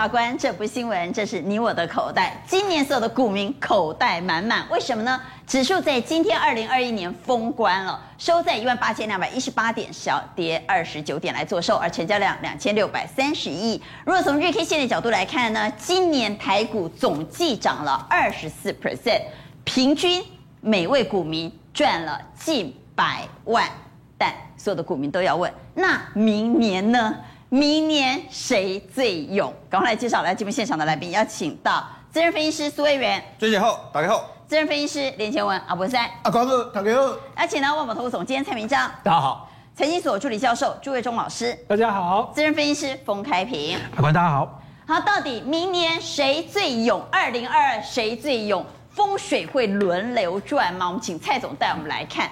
阿关，这不是新闻，这是你我的口袋。今年所有的股民口袋满满，为什么呢？指数在今天二零二一年封关了，收在一万八千两百一十八点，小跌二十九点来做收，而成交量两千六百三十亿。如果从日 K 线的角度来看呢，今年台股总计涨了二十四 percent，平均每位股民赚了近百万。但所有的股民都要问，那明年呢？明年谁最勇？赶快来介绍来节目现场的来宾，要请到资深分析师苏卫元，追姐好，大家好；资深分析师连前文阿伯赛，阿光哥，打开后；而且呢，万宝投顾总监蔡明章，大家好；财经所助理教授朱卫忠老师，大家好；资深分析师封开平，阿关大家好。好，到底明年谁最勇？二零二二谁最勇？风水会轮流转吗？我们请蔡总带我们来看。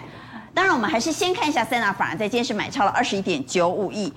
当然，我们还是先看一下三大法人在今天是买超了二十一点九五亿。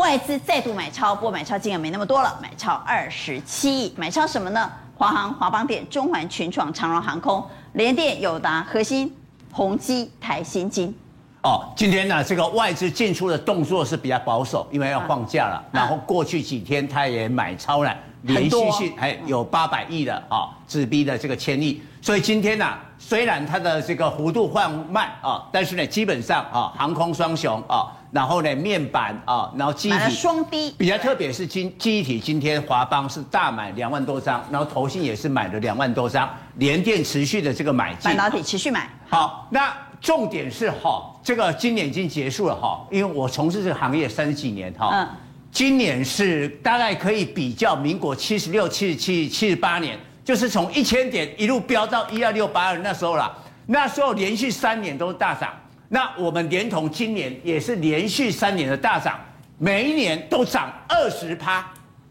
外资再度买超，不过买超金额没那么多了，买超二十七亿。买超什么呢？华航、华邦电、中环、群创、长荣航空、联电、友达、核心、宏基、台新金。哦，今天呢，这个外资进出的动作是比较保守，因为要放假了。啊、然后过去几天他也买超了，连续性还有八百亿的啊，直逼的这个千亿。所以今天呢，虽然它的这个幅度放慢啊，但是呢，基本上啊，航空双雄啊。然后呢，面板啊，然后记忆体双低，比较特别是今记忆体今天华邦是大买两万多张，然后投信也是买了两万多张，联电持续的这个买进，半导体持续买。好，那重点是哈，这个今年已经结束了哈，因为我从事这个行业三十几年哈，嗯，今年是大概可以比较民国七十六、七十七、七十八年，就是从一千点一路飙到一二六八二那时候了，那时候连续三年都是大涨。那我们连同今年也是连续三年的大涨，每一年都涨二十趴。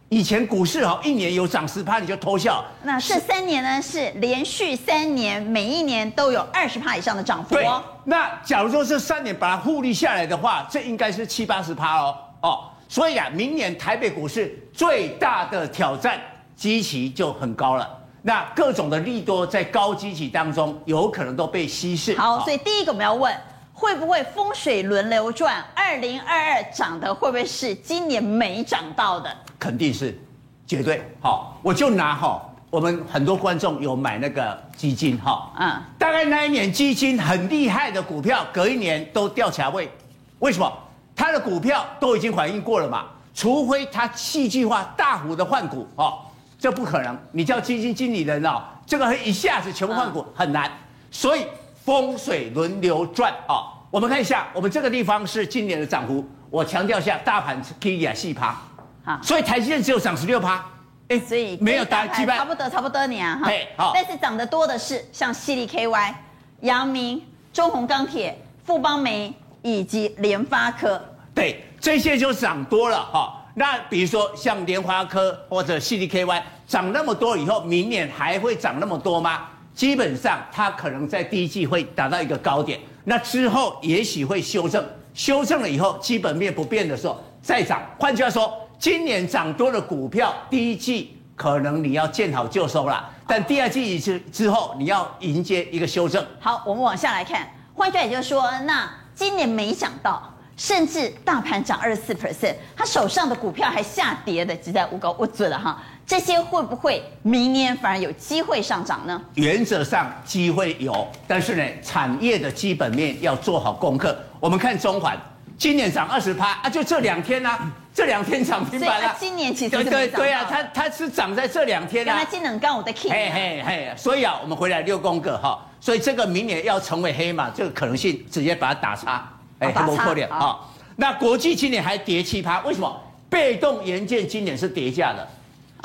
以前股市哦一年有涨十趴你就偷笑。那这三年呢是连续三年，每一年都有二十趴以上的涨幅哦。那假如说这三年把它复利下来的话，这应该是七八十趴哦哦。所以啊，明年台北股市最大的挑战基期就很高了。那各种的利多在高基期当中有可能都被稀释。好，所以第一个我们要问。会不会风水轮流转？二零二二涨的会不会是今年没涨到的？肯定是，绝对。好，我就拿哈，我们很多观众有买那个基金哈，嗯，大概那一年基金很厉害的股票，隔一年都掉价位，为什么？它的股票都已经反应过了嘛，除非它戏剧化大幅的换股哦，这不可能。你叫基金经理人哦，这个一下子全部换股很难，所以。风水轮流转啊！我们看一下，我们这个地方是今年的涨幅。我强调一下，大盘 K D 啊细趴，好，所以台积电只有涨十六趴，哎，所以没有大盘差不多差不多你啊哈。好，但是涨得多的是像西力 K Y、阳明、中宏钢铁、富邦煤以及联发科。对，这些就涨多了哈。那比如说像联发科或者 C D K Y，涨那么多以后，明年还会涨那么多吗？基本上，它可能在第一季会达到一个高点，那之后也许会修正，修正了以后，基本面不变的时候再涨。换句话说，今年涨多的股票，第一季可能你要见好就收了，但第二季之之后，你要迎接一个修正。好，我们往下来看，换句话也就是说，那今年没涨到，甚至大盘涨二十四 percent，他手上的股票还下跌的，只在无高我准了哈。这些会不会明年反而有机会上涨呢？原则上机会有，但是呢，产业的基本面要做好功课。我们看中环，今年涨二十趴啊，就这两天啊，这两天涨停板了。今年其实对对对啊，它它是涨在这两天啊。它今年刚我的 key。嘿嘿嘿，所以啊，我们回来六宫格哈，所以这个明年要成为黑马，这个可能性直接把它打叉，哎，不破裂啊。那国际今年还跌七趴，为什么？被动元件今年是跌价的。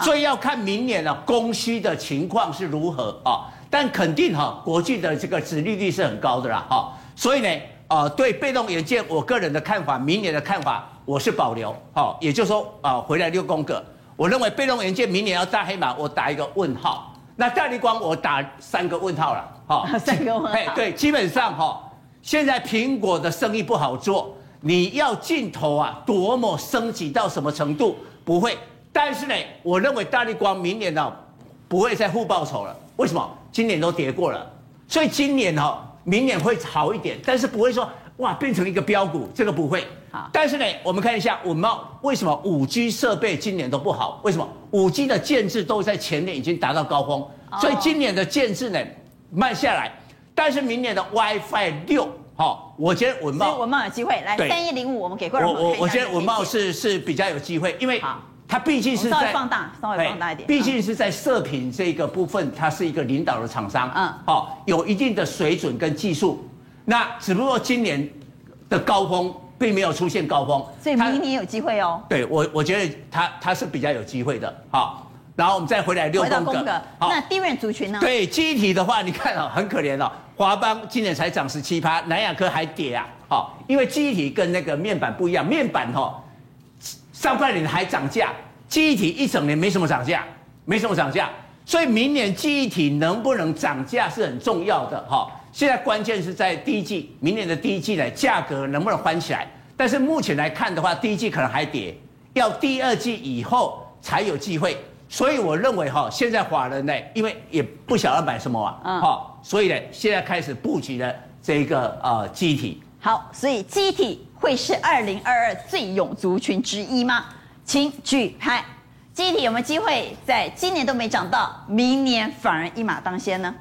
所以要看明年呢，供需的情况是如何啊？但肯定哈，国际的这个殖利率是很高的啦，哈。所以呢，呃，对被动元件，我个人的看法，明年的看法，我是保留，好。也就是说，啊，回来六宫格，我认为被动元件明年要大黑马，我打一个问号。那大立光，我打三个问号了，哈。三个问号。哎，对，基本上哈，现在苹果的生意不好做，你要镜头啊，多么升级到什么程度？不会。但是呢，我认为大力光明年呢不会再负报酬了。为什么？今年都跌过了，所以今年哈，明年会好一点，但是不会说哇变成一个标股，这个不会。好，但是呢，我们看一下稳懋为什么五 G 设备今年都不好？为什么五 G 的建制都在前年已经达到高峰，所以今年的建制呢慢下来，但是明年的 WiFi 六，好，我觉得文茂文茂有机会来三一零五，我们给观众。我我我觉得文茂是是比较有机会，因为它毕竟是在稍微放大，稍微放大一点，毕竟是在射频这个部分，它是一个领导的厂商，嗯，好，有一定的水准跟技术，那只不过今年的高峰。并没有出现高峰，所以明年有机会哦。对我，我觉得它它是比较有机会的。好，然后我们再回来六宫格。好，那地面族群呢？对，机体的话，你看哦，很可怜哦。华邦今年才涨十七趴，南亚科还跌啊。好，因为记忆体跟那个面板不一样，面板哦，上半年还涨价，记忆体一整年没什么涨价，没什么涨价，所以明年记忆体能不能涨价是很重要的哈。现在关键是在第一季，明年的第一季呢，价格能不能翻起来？但是目前来看的话，第一季可能还跌，要第二季以后才有机会。所以我认为哈，现在华人呢，因为也不晓得买什么啊，嗯，好，所以呢，现在开始布局了这个呃记忆体。好，所以记忆体会是二零二二最勇族群之一吗？请举牌。记忆体有没有机会在今年都没涨到，明年反而一马当先呢？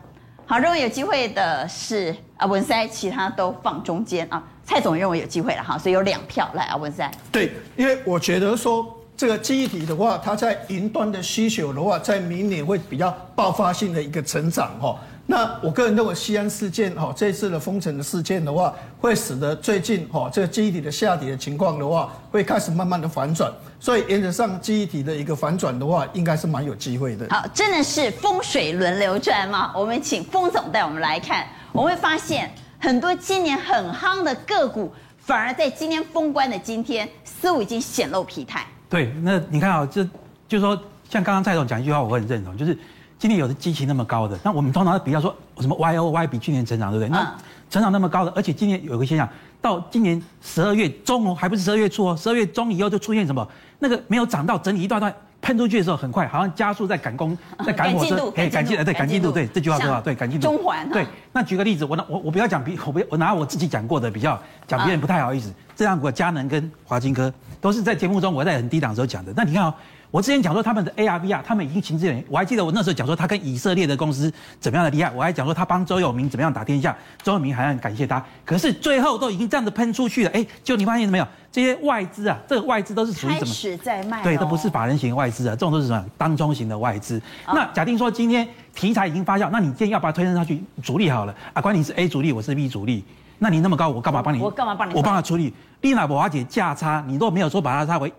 好，认为有机会的是啊文塞，其他都放中间啊。蔡总认为有机会了哈，所以有两票来啊文塞。对，因为我觉得说这个记忆体的话，它在云端的需求的话，在明年会比较爆发性的一个成长哈。那我个人认为，西安事件哈，这次的封城的事件的话，会使得最近哈这个记忆体的下跌的情况的话，会开始慢慢的反转。所以原则上记忆体的一个反转的话，应该是蛮有机会的。好，真的是风水轮流转吗？我们请风总带我们来看，我们会发现很多今年很夯的个股，反而在今天封关的今天，似乎已经显露疲态。对，那你看啊，这就是说，像刚刚蔡总讲一句话，我很认同，就是。今年有的基期那么高的，那我们通常比较说什么 Y O Y 比去年成长，对不对？那成长那么高的，而且今年有个现象，到今年十二月中哦，还不是十二月初哦，十二月中以后就出现什么？那个没有涨到整理一段段喷出去的时候，很快好像加速在赶工，在赶火车，赶进度，对，赶进度，对，这句话说好，对，赶进度。中环对，那举个例子，我拿我我不要讲比，我不我拿我自己讲过的比较，讲别人不太好意思。这样，我佳能跟华金科都是在节目中我在很低档的时候讲的。那你看哦。我之前讲说他们的 AR VR，他们已经行之有年。我还记得我那时候讲说他跟以色列的公司怎么样的厉害，我还讲说他帮周永明怎么样打天下，周永明还很感谢他。可是最后都已经这样子喷出去了，哎，就你发现没有？这些外资啊，这个外资都是属于什么？开始在卖。对，都不是法人型外资啊，这种都是什么？当中型的外资。那假定说今天题材已经发酵，那你今天要把它推升上去，主力好了啊，管你是 A 主力，我是 B 主力，那你那么高，我干嘛帮你？我干嘛帮你？我帮他处理。丽娜，我姐价差，你都没有说把它差为。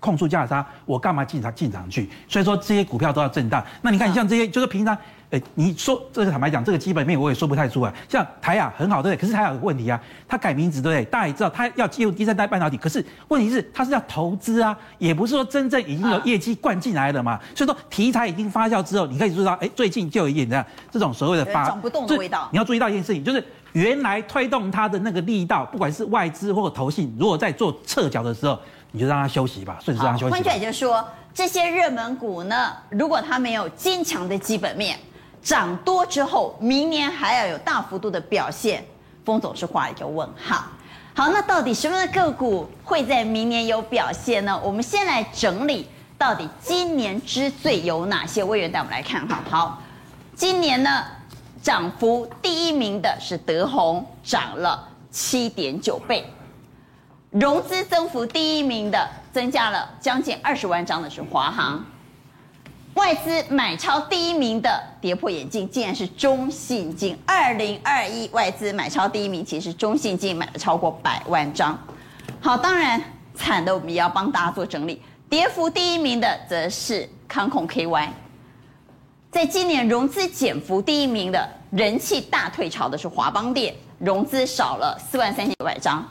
控诉价差，我干嘛进场进场去？所以说这些股票都要震荡。那你看像这些，就是平常，哎，你说这个坦白讲，这个基本面我也说不太出来。像台亚很好，对不对？可是台亚有个问题啊，它改名字，对不对？大家也知道，它要进入第三代半导体，可是问题是它是要投资啊，也不是说真正已经有业绩灌进来了嘛。所以说题材已经发酵之后，你可以知道，哎，最近就有一点这样这种所谓的发涨不动的味道。你要注意到一件事情，就是原来推动它的那个力道，不管是外资或者投信，如果在做撤脚的时候。你就让它休息吧，顺势让它休息。换句话就是说，这些热门股呢，如果它没有坚强的基本面，涨多之后，明年还要有大幅度的表现，封总是画了一个问号。好，那到底什么样的个股会在明年有表现呢？我们先来整理，到底今年之最有哪些？魏源带我们来看哈。好，今年呢，涨幅第一名的是德宏，涨了七点九倍。融资增幅第一名的，增加了将近二十万张的是华航，外资买超第一名的跌破眼镜，竟然是中信金。二零二一外资买超第一名，其实中信金买了超过百万张。好，当然惨的我们也要帮大家做整理，跌幅第一名的则是康控 KY，在今年融资减幅第一名的人气大退潮的是华邦电，融资少了四万三千九百张。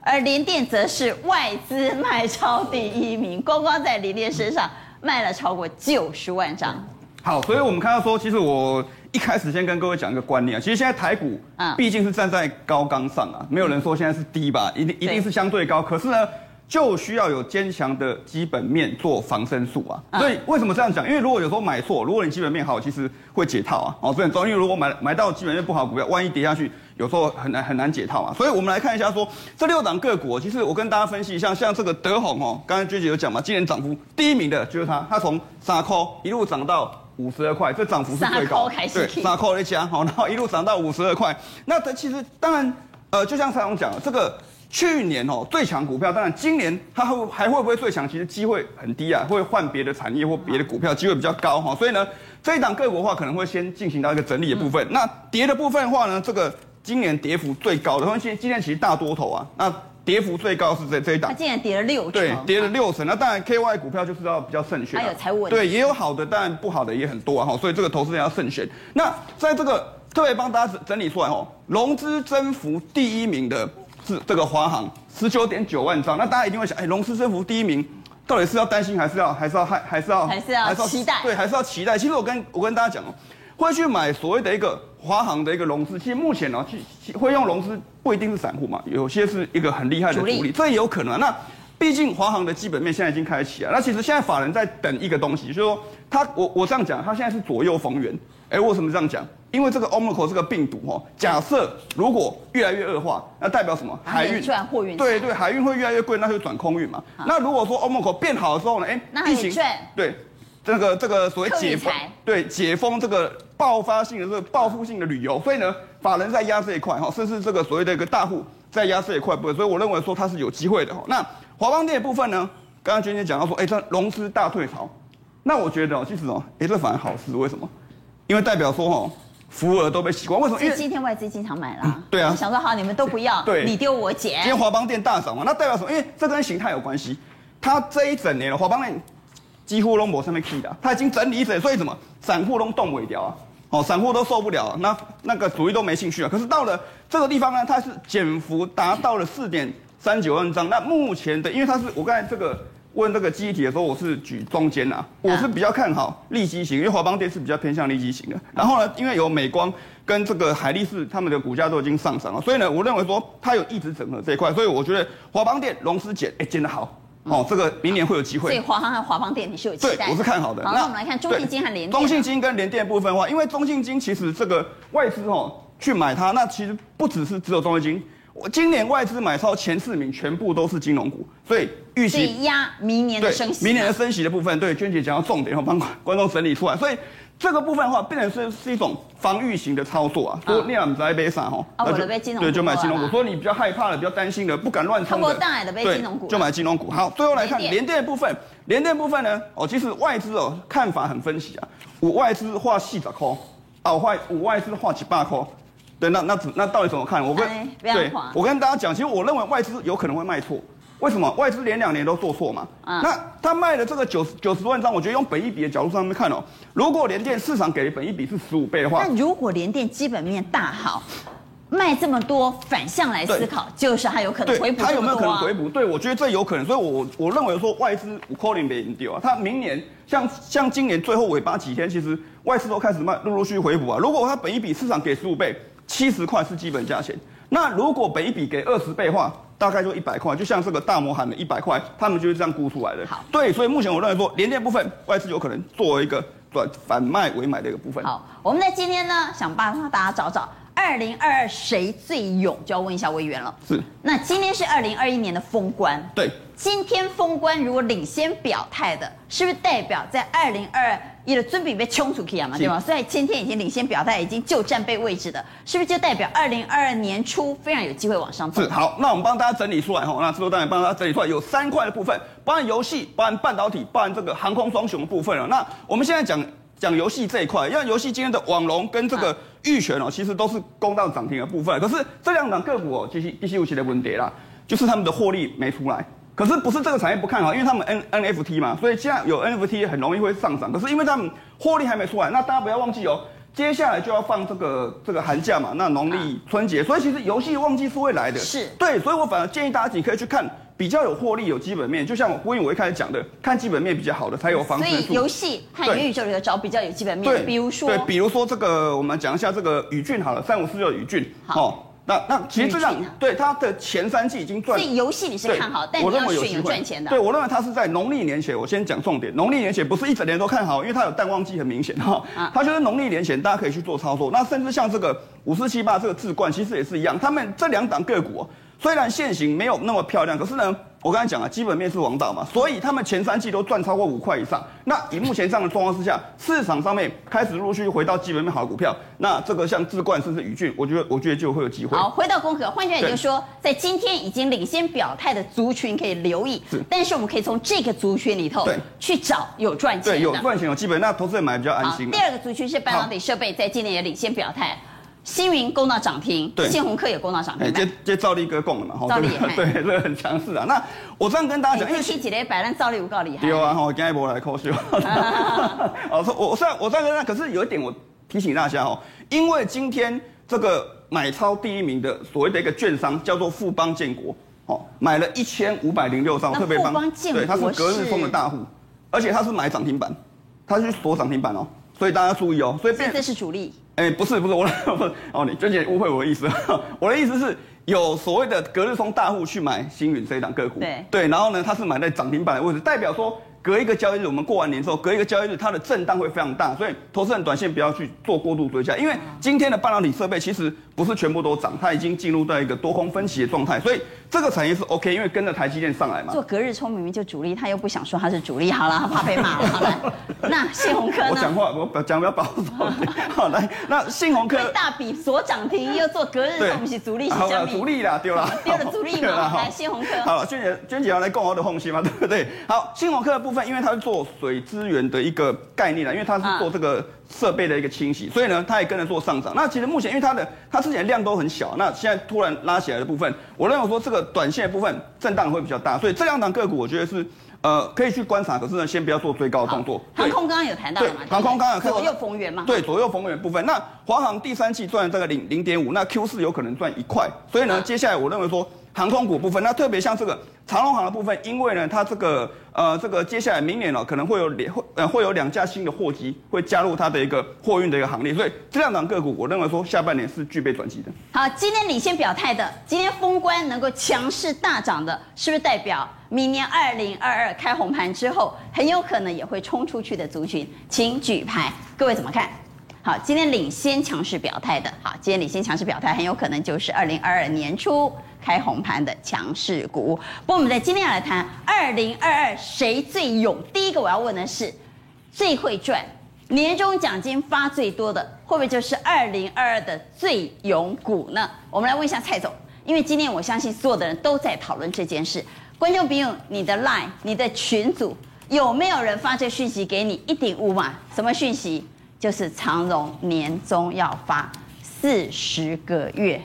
而联电则是外资卖超第一名，光光在联电身上卖了超过九十万张。好，所以我们看到说，其实我一开始先跟各位讲一个观念啊，其实现在台股啊，毕竟是站在高岗上啊，没有人说现在是低吧，一定一定是相对高。可是呢，就需要有坚强的基本面做防身术啊。嗯所以为什么这样讲？因为如果有时候买错，如果你基本面好，其实会解套啊。哦，所以很重要。因为如果买买到基本面不好的股票，万一跌下去，有时候很难很难解套嘛。所以我们来看一下说这六档个股，其实我跟大家分析一下，像这个德宏哦，刚才娟姐有讲嘛，今年涨幅第一名的就是它，它从三块一路涨到五十二块，这涨幅是最高对，三块一加好，然后一路涨到五十二块。那它其实当然，呃，就像蔡总讲的，这个。去年哦最强股票，当然今年它会还会不会最强？其实机会很低啊，会换别的产业或别的股票，机会比较高哈。所以呢，这一档个股的话，可能会先进行到一个整理的部分。那跌的部分的话呢，这个今年跌幅最高的，因为今今年其实大多头啊，那跌幅最高是这这一档，它竟然跌了六成，对，跌了六成。那当然 KY 股票就是要比较慎选，还有财务，对，也有好的，当然不好的也很多啊哈。所以这个投资人要慎选。那在这个特别帮大家整理出来哦，融资增幅第一名的是这个华航。十九点九万张，那大家一定会想，哎，融资增幅第一名，到底是要担心，还是要，还是要，还还是要，还是要期待？对，还是要期待。其实我跟我跟大家讲哦，会去买所谓的一个华航的一个融资，其实目前呢，去会用融资不一定是散户嘛，有些是一个很厉害的主力，这也有可能啊。那毕竟华航的基本面现在已经开启了，那其实现在法人在等一个东西，就是说他我我这样讲，他现在是左右逢源。哎，为什么这样讲？因为这个 Omicron 这个病毒哦，假设如果越来越恶化，那代表什么？海运转货运对对，海运会越来越贵，那就转空运嘛。那如果说 Omicron 变好的时候呢？哎，那疫情对这个这个所谓解封，对解封这个爆发性的这个报复性的旅游，所以呢，法人在压这一块哈，甚至这个所谓的一个大户在压这一块部分，所以我认为说它是有机会的哈。那华邦电的部分呢，刚刚娟姐讲到说，哎，这融资大退潮，那我觉得哦，其实哦，哎，这反而好事，为什么？因为代表说哈，福尔都被洗光，为什么？因为今天外资经常买啦、嗯。对啊，我想说好，你们都不要，对，你丢我捡。今天华邦电大涨嘛，那代表什么？因为这跟形态有关系。它这一整年了，华邦电几乎都没上面 key 的，它已经整理一整，所以什么？散户都动尾掉啊，哦，散户都受不了，那那个主力都没兴趣了。可是到了这个地方呢，它是减幅达到了四点三九万张。那目前的，因为它是我刚才这个。问这个记忆体的时候，我是举中间啊，我是比较看好利基型，因为华邦电是比较偏向利基型的。然后呢，因为有美光跟这个海力士他们的股价都已经上涨了，所以呢，我认为说它有一直整合这一块，所以我觉得华邦电融资减，哎，减得好，哦，这个明年会有机会。所以华航和华邦电你是有期待？对，我是看好的。好，那我们来看中信金和联电。中信金跟联电部分的话，因为中信金其实这个外资哦去买它，那其实不只是只有中信金。我今年外资买超前四名全部都是金融股，所以预期压明年的升息。明年的升息的部分，对娟姐讲到重点，然后帮观众整理出来。所以这个部分的话，变成是是一种防御型的操作啊。说你俩在背上哈，啊，我的被金融股，对，就买金融股。说你比较害怕的、比较担心的、不敢乱冲的，对，就买金融股。好，最后来看联电的部分，联电部分呢，哦，其实外资哦看法很分歧啊。五外资画细仔扣，啊，我外我外资画几百扣。对，那那那到底怎么看？我跟对，我跟大家讲，其实我认为外资有可能会卖错。为什么？外资连两年都做错嘛。啊、那他卖的这个九十九十万张，我觉得用本一比的角度上面看哦，如果联电市场给的本一比是十五倍的话，那如果联电基本面大好，卖这么多，反向来思考，就是还有可能回补、啊。他有没有可能回补？对，我觉得这有可能。所以我，我我认为说外资五扣零没丢啊。它明年像像今年最后尾巴几天，其实外资都开始卖，陆陆续续回补啊。如果它本一比市场给十五倍。七十块是基本价钱，那如果本一比给二十倍的话，大概就一百块，就像这个大摩喊的一百块，他们就是这样估出来的。好，对，所以目前我认为说，联电部分外资有可能作为一个转反卖为买的一个部分。好，我们在今天呢，想办法大家找找二零二二谁最勇，就要问一下委员了。是，那今天是二零二一年的封关，对，今天封关如果领先表态的，是不是代表在二零二二？你的尊比被冲出去啊嘛，对吗？所以今天已经领先表态，已经就战备位置的，是不是就代表二零二二年初非常有机会往上走？是好，那我们帮大家整理出来哈，那制作单位帮大家整理出来有三块的部分，包含游戏，包含半导体，包含这个航空双雄的部分了。那我们现在讲讲游戏这一块，因为游戏今天的网龙跟这个玉泉哦，其实都是攻到涨停的部分，可是这两档个股哦，其实必须有其的问题啦，就是他们的获利没出来。可是不是这个产业不看好，因为他们 N NFT 嘛，所以现在有 NFT 很容易会上涨。可是因为他们获利还没出来，那大家不要忘记哦，接下来就要放这个这个寒假嘛，那农历春节，所以其实游戏旺季是会来的。是对，所以我反而建议大家你可以去看比较有获利、有基本面，就像我因为我一开始讲的，看基本面比较好的才有防身术。所以游戏和元宇宙里的找比较有基本面，对，比如说对，比如说这个我们讲一下这个宇俊好了，三五四六宇俊，好。那那其实这样对它的前三季已经赚。所以游戏你是看好，但你要选有赚钱的。对，我认为它是在农历年前，我先讲重点，农历年前不是一整年都看好，因为它有淡旺季很明显哈。它就是农历年前大家可以去做操作。那甚至像这个五四七八这个智冠，其实也是一样，他们这两档个股虽然现行没有那么漂亮，可是呢。我刚才讲了，基本面是王道嘛，所以他们前三季都赚超过五块以上。那以目前这样的状况之下，市场上面开始陆续回到基本面好的股票，那这个像智冠甚至宇俊，我觉得我觉得就会有机会。好，回到功课，换句话也就是说，在今天已经领先表态的族群可以留意，是，但是我们可以从这个族群里头对去找有赚钱的，对，有赚钱有基本，那投资人买比较安心。第二个族群是半导体设备，在今年也领先表态。星云攻到涨停，对，信鸿科也攻到涨停。接接赵立哥供了嘛？兆利 对，这个很强势啊。那我这样跟大家讲，因为七几的摆烂，兆利有够厉害。有啊，我今天波来扣秀。我说我算我算跟大家，可是有一点我提醒大家哦，因为今天这个买超第一名的所谓的一个券商叫做富邦建国，哦，买了一千五百零六张，特别富邦，对，他是隔日封的大户，而且他是买涨停板，他是锁涨停板哦，所以大家注意哦，所以变这是主力。哎、欸，不是不是，我 不是哦，你娟姐误会我的意思，我的意思是有所谓的隔日冲大户去买星云这一档个股，对对，然后呢，它是买在涨停板的位置，代表说。隔一个交易日，我们过完年之后，隔一个交易日，它的震荡会非常大，所以投资人短线不要去做过度追加，因为今天的半导体设备其实不是全部都涨，它已经进入到一个多空分歧的状态，所以这个产业是 OK，因为跟着台积电上来嘛。做隔日冲明明就主力，他又不想说他是主力，好了，他怕被骂了。好来，那信鸿科呢？我讲话我讲比较保守。好来，那信鸿科大笔所涨停，又做隔日冲，不是主力是什么？好了，主力啦，丢了，丢了主力嘛。来，信鸿科。好，娟姐，娟姐要来共我的红心嘛，对不对？好，信鸿科的。部分，因为它是做水资源的一个概念了，因为它是做这个设备的一个清洗，所以呢，它也跟着做上涨。那其实目前，因为它的它之前量都很小，那现在突然拉起来的部分，我认为说这个短线的部分震荡会比较大，所以这两档个股我觉得是呃可以去观察，可是呢，先不要做追高的动作。航空刚刚有谈到？航空刚刚有看到左右逢源嘛？对，左右逢源部分。那华航第三季赚了大概零零点五，那 Q 四有可能赚一块，所以呢，接下来我认为说。航空股部分，那特别像这个长龙航的部分，因为呢，它这个呃，这个接下来明年呢，可能会有两会呃会有两架新的货机会加入它的一个货运的一个行列，所以这两档个股，我认为说下半年是具备转机的。好，今天领先表态的，今天封关能够强势大涨的，是不是代表明年二零二二开红盘之后，很有可能也会冲出去的族群？请举牌，各位怎么看？好，今天领先强势表态的，好，今天领先强势表态，很有可能就是二零二二年初。开红盘的强势股，不过我们在今天要来谈二零二二谁最勇？第一个我要问的是，最会赚年终奖金发最多的，会不会就是二零二二的最勇股呢？我们来问一下蔡总，因为今天我相信所有的人都在讨论这件事。观众朋友，你的 line、你的群组有没有人发这讯息给你？一定有嘛？什么讯息？就是长荣年终要发四十个月。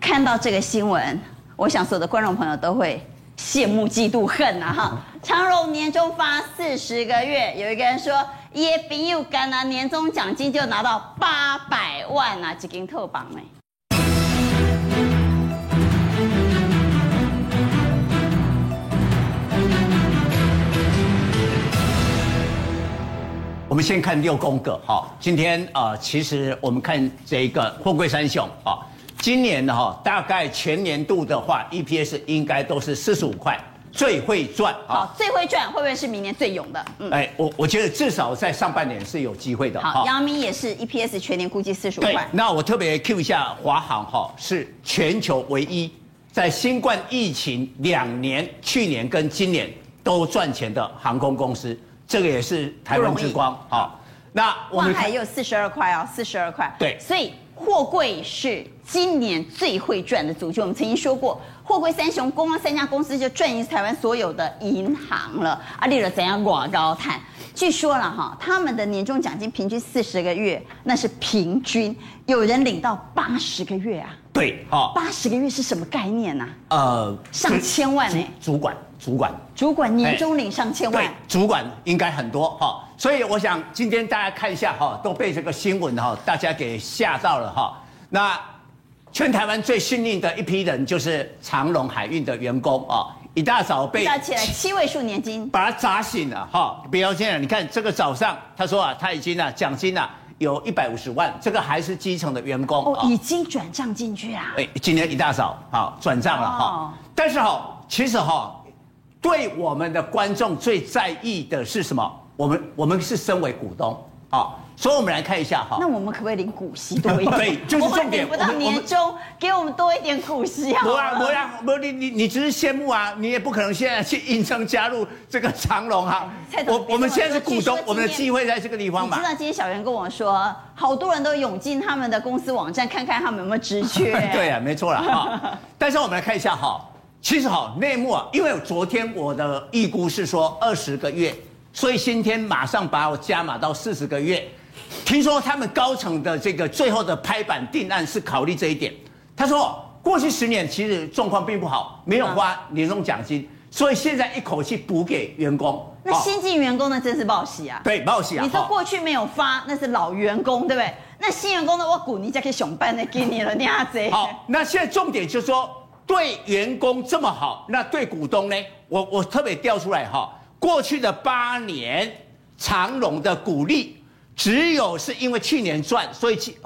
看到这个新闻，我想所有的观众朋友都会羡慕、嫉妒、恨呐！哈，长荣年终发四十个月，有一个人说，也比有干啊，年终奖金就拿到八百万啊，几根特棒呢？们先看六宫格哈，今天啊，其实我们看这一个富贵三雄啊。今年的哈，大概全年度的话，EPS 应该都是四十五块，最会赚。啊，最会赚会不会是明年最勇的？嗯，哎，我我觉得至少在上半年是有机会的。好，杨明也是 EPS 全年估计四十五块。那我特别 Q 一下华航哈，是全球唯一在新冠疫情两年，去年跟今年都赚钱的航空公司，这个也是台湾之光。好，那我们万海也有四十二块哦，四十二块。对，所以。货柜是今年最会赚的族群。我们曾经说过，货柜三雄，光三家公司就赚赢台湾所有的银行了。啊，利了怎样广高谈？据说了哈，他们的年终奖金平均四十个月，那是平均，有人领到八十个月啊。对，哈，八十个月是什么概念呢、啊？呃，上千万呢。主管，主管，主管年终领上千万。对，主管应该很多哈。所以我想今天大家看一下哈，都被这个新闻哈，大家给吓到了哈。那全台湾最幸运的一批人就是长隆海运的员工啊，一大早被扎起来七位数年金，把他砸醒了哈。不要这样你看这个早上，他说啊，他已经啊奖金啊有一百五十万，这个还是基层的员工哦，已经转账进去啦。哎，今天一大早好转账了哈。哦、但是哈，其实哈，对我们的观众最在意的是什么？我们我们是身为股东啊。所以，我们来看一下哈。那我们可不可以领股息多一点？对，就是重点。我们领不到年终，给我们多一点股息啊！不啊，不啊，不，你你你只是羡慕啊，你也不可能现在去应征加入这个长隆哈。我我们现在是股东，我们的机会在这个地方嘛。你知道今天小袁跟我说，好多人都涌进他们的公司网站看看他们有没有职缺。对啊，没错了哈。但是我们来看一下哈，其实哈内幕啊，因为昨天我的预估是说二十个月，所以今天马上把我加码到四十个月。听说他们高层的这个最后的拍板定案是考虑这一点。他说，过去十年其实状况并不好，没有花年终奖金，所以现在一口气补给员工。那新进员工呢，真是报喜啊！对，报喜啊！你说过去没有发，那是老员工，对不对？那新员工呢，我鼓励再去上班的给你了，你阿贼。好，那现在重点就是说，对员工这么好，那对股东呢？我我特别调出来哈，过去的八年长荣的股利。只有是因为去年赚，所以去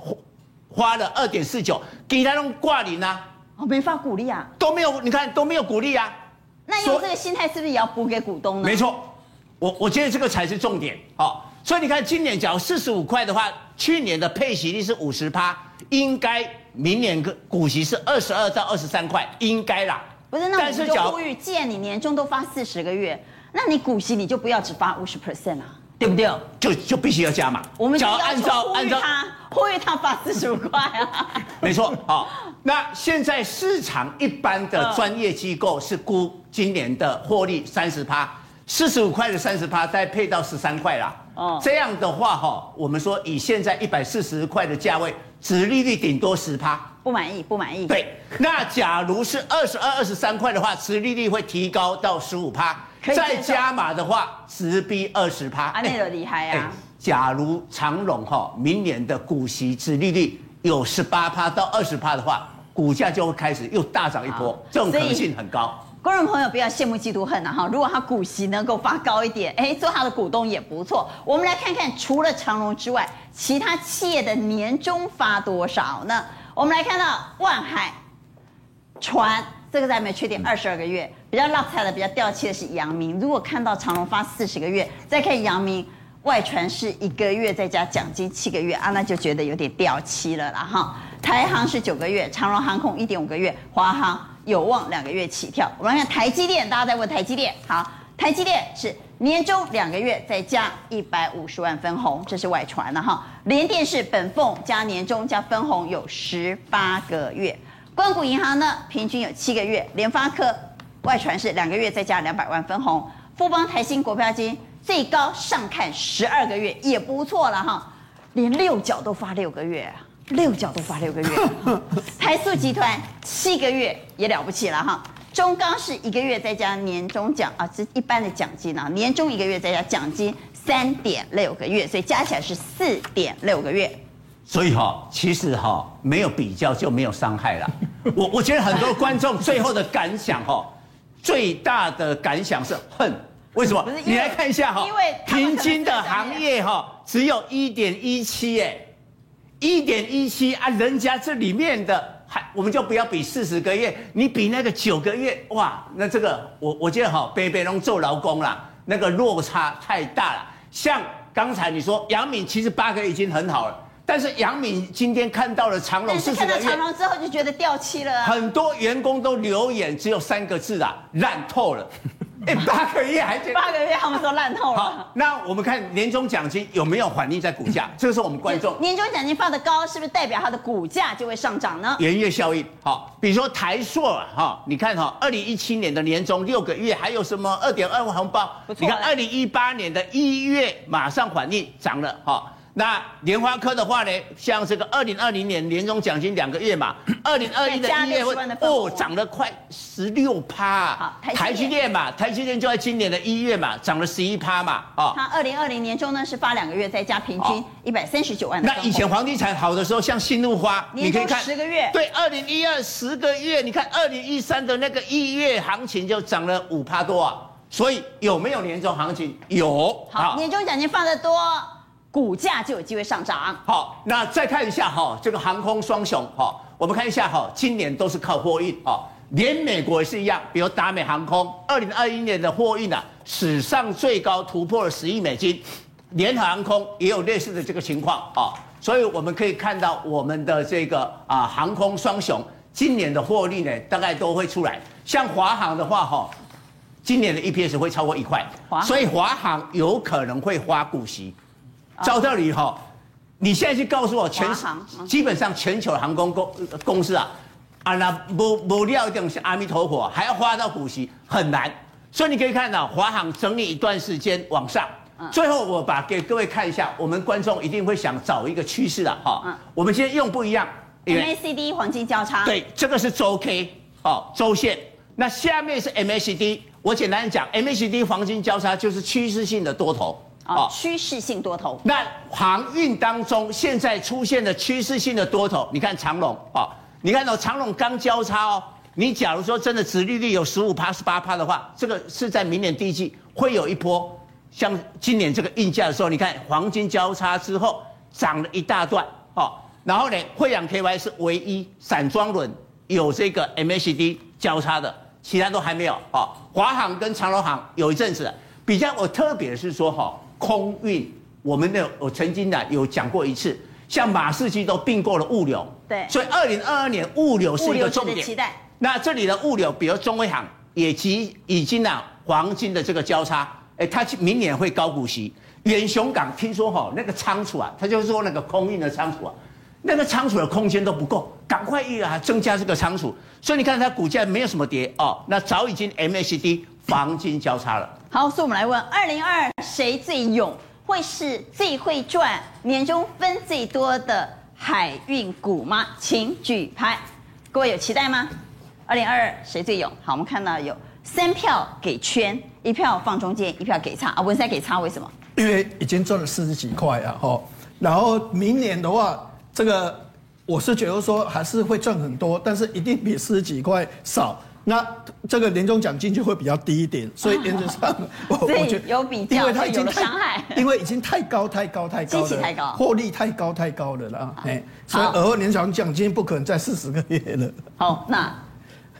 花了二点四九，给他弄挂零啊，哦，没发股利啊，都没有，你看都没有股利啊。那用这个心态是不是也要补给股东呢？没错，我我觉得这个才是重点。好，所以你看今年假如四十五块的话，去年的配息率是五十趴，应该明年个股息是二十二到二十三块，应该啦。不是，那我们就呼吁，既然你年终都发四十个月，那你股息你就不要只发五十 percent 啊。对不对？就就必须要加码。我们就要按照按照他呼吁他发四十五块啊。没错，好。那现在市场一般的专业机构是估今年的获利三十趴，四十五块的三十趴再配到十三块啦。哦，这样的话哈，我们说以现在一百四十块的价位，殖利率顶多十趴。不满意，不满意。对，那假如是二十二、二十三块的话，殖利率会提高到十五趴。再加码的话，直逼二十趴。啊，那个厉害啊！假如长荣哈明年的股息殖利率有十八趴到二十趴的话，股价就会开始又大涨一波，这种可能性很高。观众朋友不要羡慕嫉妒恨呐哈！如果他股息能够发高一点，哎，做他的股东也不错。我们来看看，除了长荣之外，其他企业的年终发多少呢？我们来看到万海船。这个在没缺点，二十二个月比较落彩的，比较掉漆的是阳明。如果看到长荣发四十个月，再看阳明外传是一个月再加奖金七个月啊，那就觉得有点掉漆了啦哈。台航是九个月，长荣航空一点五个月，华航有望两个月起跳。我们来看台积电，大家在问台积电，好，台积电是年终两个月再加一百五十万分红，这是外传了哈。联电是本俸加年终加分红有十八个月。光谷银行呢，平均有七个月；联发科外传是两个月再加两百万分红；富邦台新国票金最高上看十二个月，也不错了哈。连六角都发六个月，六角都发六个月。台塑集团七个月也了不起了哈。中钢是一个月再加年终奖啊，这一般的奖金啊，年终一个月再加奖金三点六个月，所以加起来是四点六个月。所以哈，其实哈，没有比较就没有伤害了。我我觉得很多观众最后的感想哈，最大的感想是恨。为什么？你来看一下哈，因为平均的行业哈，只有一点一七哎，一点一七啊，人家这里面的还，我们就不要比四十个月，你比那个九个月哇，那这个我我觉得哈，北北龙做劳工啦，那个落差太大了。像刚才你说杨敏其实八个月已经很好了。但是杨敏今天看到了长隆四十个月，看到长隆之后就觉得掉漆了。很多员工都留言，只有三个字啊，烂透了。哎，八个月还八个月，他们说烂透了。好，那我们看年终奖金有没有反映在股价？这个是我们观众。年终奖金发的高，是不是代表它的股价就会上涨呢？元月效应。好，比如说台塑啊，哈，你看哈，二零一七年的年终六个月还有什么二点二万红包？你看二零一八年的一月马上反应涨了，哈。那莲花科的话呢，像这个二零二零年年终奖金两个月嘛，二零二一的一月份哦涨了快十六趴。好，台积电嘛，台积电就在今年的一月嘛，涨了十一趴嘛。哦，它二零二零年终呢是发两个月，再加平均一百三十九万。那以前房地产好的时候，像新路花，你可以看十个月。对，二零一二十个月，你看二零一三的那个一月行情就涨了五趴多啊。所以有没有年终行情？有。好，年终奖金放的多。股价就有机会上涨。好，那再看一下哈，这个航空双雄哈，我们看一下哈，今年都是靠货运啊，连美国也是一样，比如达美航空，二零二一年的货运啊，史上最高突破了十亿美金，联合航空也有类似的这个情况啊，所以我们可以看到我们的这个啊航空双雄今年的获利呢，大概都会出来。像华航的话哈，今年的 EPS 会超过一块，所以华航有可能会发股息。照道理哈，你现在去告诉我全，基本上全球航空公公司啊，啊那不不料一定是阿弥陀佛，还要花到股息很难，所以你可以看到华航整理一段时间往上，最后我把给各位看一下，我们观众一定会想找一个趋势的哈，我们今天用不一样，MACD 黄金交叉，对，这个是周 K 哦周线，那下面是 MACD，我简单讲，MACD 黄金交叉就是趋势性的多头。哦，趋势性多头。那航运当中现在出现的趋势性的多头，你看长荣哦，你看到长龙刚交叉哦。你假如说真的殖利率有十五趴、十八趴的话，这个是在明年第一季会有一波，像今年这个运价的时候，你看黄金交叉之后涨了一大段哦。然后呢，惠阳 KY 是唯一散装轮有这个 MACD 交叉的，其他都还没有哦。华航跟长隆航有一阵子比较，我特别是说哈。空运，我们的我曾经呢有讲过一次，像马士基都并购了物流，对，所以二零二二年物流是一个重点。期待。那这里的物流，比如中威航，也即已经啊黄金的这个交叉，哎，它明年会高股息。远雄港听说哈那个仓储啊，他就是说那个空运的仓储啊，那个仓储的空间都不够，赶快一啊增加这个仓储，所以你看它股价没有什么跌哦，那早已经 MACD 黄金交叉了。好，所以我们来问：二零二二谁最勇？会是最会赚、年终分最多的海运股吗？请举牌。各位有期待吗？二零二二谁最勇？好，我们看到有三票给圈，一票放中间，一票给叉啊。文山给叉，为什么？因为已经赚了四十几块啊，哈。然后明年的话，这个我是觉得说还是会赚很多，但是一定比四十几块少。那这个年终奖金就会比较低一点，所以原则上 我我觉得有比较，因为它已经太 因为已经太高太高太高了，获利太高太高了啦，哎，所以额外年终奖金不可能在四十个月了。好，那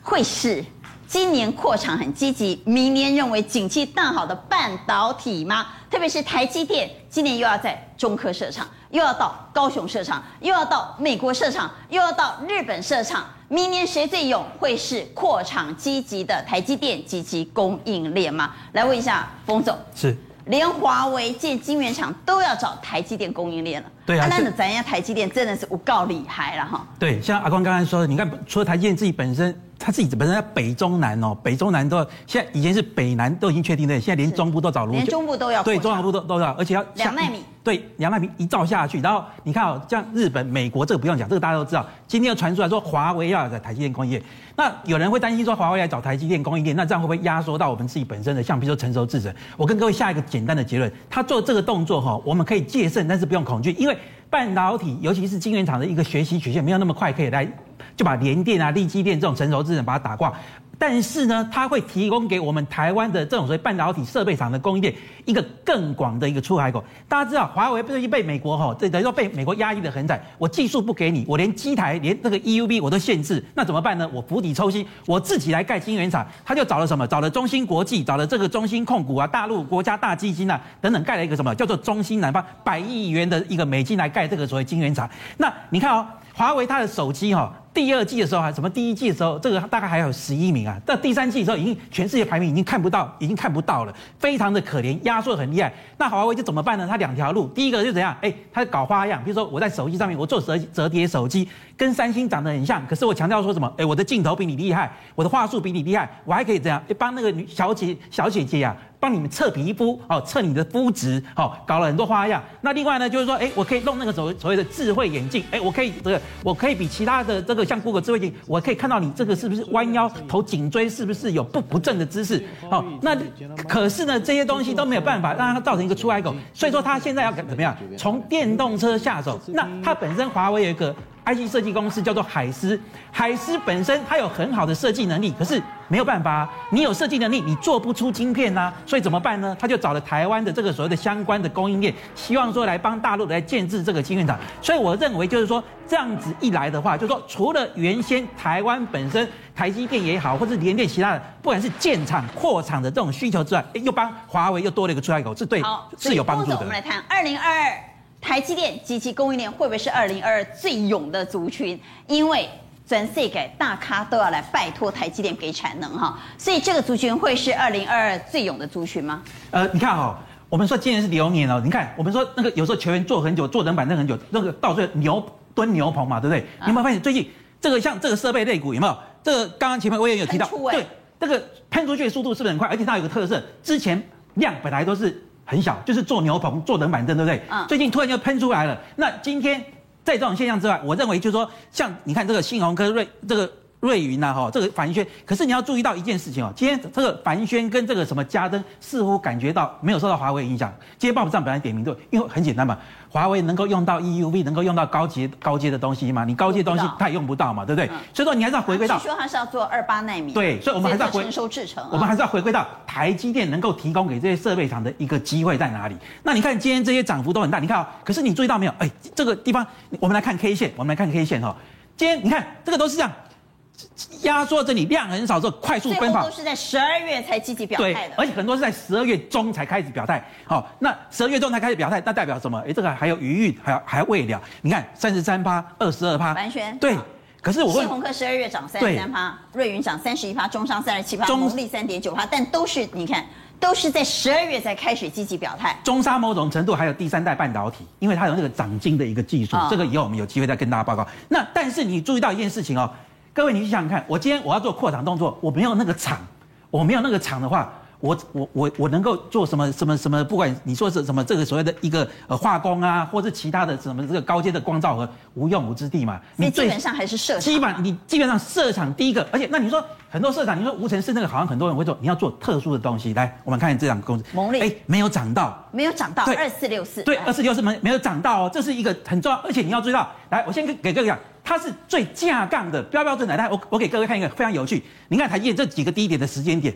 会是今年扩厂很积极，明年认为景气大好的半导体吗？特别是台积电今年又要在中科设厂，又要到高雄设厂，又要到美国设厂，又要到日本设厂。明年谁最勇？会是扩厂积极的台积电及其供应链吗？来问一下冯总，是连华为建晶圆厂都要找台积电供应链了。对啊，那咱家台积电真的是有够厉害了哈。对，像阿光刚刚说的，你看除了台积电自己本身。他自己本身在北中南哦，北中南都现在以前是北南都已经确定的，现在连中部都找卢，连中部都要对，中南部都都要，而且要两纳米，对，两纳米一照下去，然后你看哦，像日本、美国这个不用讲，这个大家都知道。今天又传出来说华为要在台积电供应链，那有人会担心说华为来找台积电供应链，那这样会不会压缩到我们自己本身的，像比如说成熟制程？我跟各位下一个简单的结论，他做这个动作哈，我们可以戒慎，但是不用恐惧，因为半导体尤其是晶圆厂的一个学习曲线没有那么快可以来。就把联电啊、力积电这种成熟制程把它打挂，但是呢，它会提供给我们台湾的这种所谓半导体设备厂的供应链一个更广的一个出海口。大家知道，华为不是被美国吼，这等于说被美国压抑的很惨。我技术不给你，我连机台、连这个 EUV 我都限制，那怎么办呢？我釜底抽薪，我自己来盖晶圆厂。他就找了什么？找了中芯国际，找了这个中芯控股啊，大陆国家大基金啊等等，盖了一个什么叫做中芯南方百亿元的一个美金来盖这个所谓晶圆厂。那你看哦，华为它的手机哈。第二季的时候还什么？第一季的时候，这个大概还有十一名啊。到第三季的时候，已经全世界排名已经看不到，已经看不到了，非常的可怜，压缩很厉害。那华为就怎么办呢？它两条路，第一个就怎样？哎，它搞花样，比如说我在手机上面我做折折叠手机，跟三星长得很像，可是我强调说什么？哎，我的镜头比你厉害，我的画素比你厉害，我还可以怎样？帮那个女小姐小姐姐呀、啊。帮你们测皮肤，哦，测你的肤质，哦，搞了很多花样。那另外呢，就是说，哎，我可以弄那个所谓所谓的智慧眼镜，哎，我可以这个，我可以比其他的这个像 Google 智慧镜，我可以看到你这个是不是弯腰，头颈椎是不是有不不正的姿势，好，那可是呢，这些东西都没有办法让它造成一个出海口，所以说它现在要怎么样？从电动车下手。那它本身华为有一个 IC 设计公司叫做海思，海思本身它有很好的设计能力，可是没有办法，你有设计能力，你做不出晶片呐、啊，所以怎么办呢？他就找了台湾的这个所谓的相关的供应链，希望说来帮大陆来建制这个晶片厂。所以我认为就是说这样子一来的话，就是说除了原先台湾本身台积电也好，或是联电其他的，不管是建厂扩厂的这种需求之外，又帮华为又多了一个出海口，这对是有帮助的。我们来谈二零二二。台积电及其供应链会不会是二零二二最勇的族群？因为全世界大咖都要来拜托台积电给产能哈，所以这个族群会是二零二二最勇的族群吗？呃，你看哈、哦，我们说今年是牛年哦，你看我们说那个有时候球员坐很久，坐冷板凳很久，那个到最后牛蹲牛棚嘛，对不对？你有没有发现最近这个像这个设备类股有没有？这个刚刚前面我也有提到，对，这个喷出去的速度是不是很快？而且它有个特色，之前量本来都是。很小，就是坐牛棚、坐等板凳，对不对？嗯。最近突然就喷出来了。那今天在这种现象之外，我认为就是说，像你看这个信鸿科瑞这个。瑞云呐，哈，这个帆宣，可是你要注意到一件事情哦，今天这个帆宣跟这个什么嘉登似乎感觉到没有受到华为影响。今天报纸上本来点名对，因为很简单嘛，华为能够用到 EUV，能够用到高阶高阶的东西嘛，你高阶的东西它也用不到嘛，对不对？嗯、所以说你还是要回归到，据说它是要做二八纳米，对，所以我们还是要回成熟制程，我们还是要回归到台积电能够提供给这些设备厂的一个机会在哪里？那你看今天这些涨幅都很大，你看哦，可是你注意到没有？哎，这个地方我们来看 K 线，我们来看 K 线哈，今天你看这个都是这样。压缩这里量很少，之后快速奔跑，都是在十二月才积极表态的，而且很多是在十二月中才开始表态。好，那十二月中才开始表态，那代表什么？哎，这个还有余裕，还还未了。你看三十三趴，二十二趴，完全对。可是我问，信鸿科十二月涨三十三趴，瑞云涨三十一趴，中商三十七趴，中立三点九趴，但都是你看都是在十二月才开始积极表态。中沙某种程度还有第三代半导体，因为它有那个长晶的一个技术，这个以后我们有机会再跟大家报告。那但是你注意到一件事情哦。各位，你去想想看，我今天我要做扩厂动作，我没有那个厂，我没有那个厂的话，我我我我能够做什么什么什么？不管你说是什么这个所谓的一个呃化工啊，或者其他的什么这个高阶的光照和，无用武之地嘛。你基本上还是设厂。基本你基本上设厂第一个，而且那你说很多设厂，你说无尘室那个好像很多人会做，你要做特殊的东西。来，我们看这两个公司，蒙利，哎，没有涨到，没有涨到，二四六四，对，二四六四没没有涨到哦，这是一个很重要，而且你要注意到，来，我先给给各位讲。它是最架杠的标标准的，来，我我给各位看一个非常有趣。你看台积电这几个低点的时间点，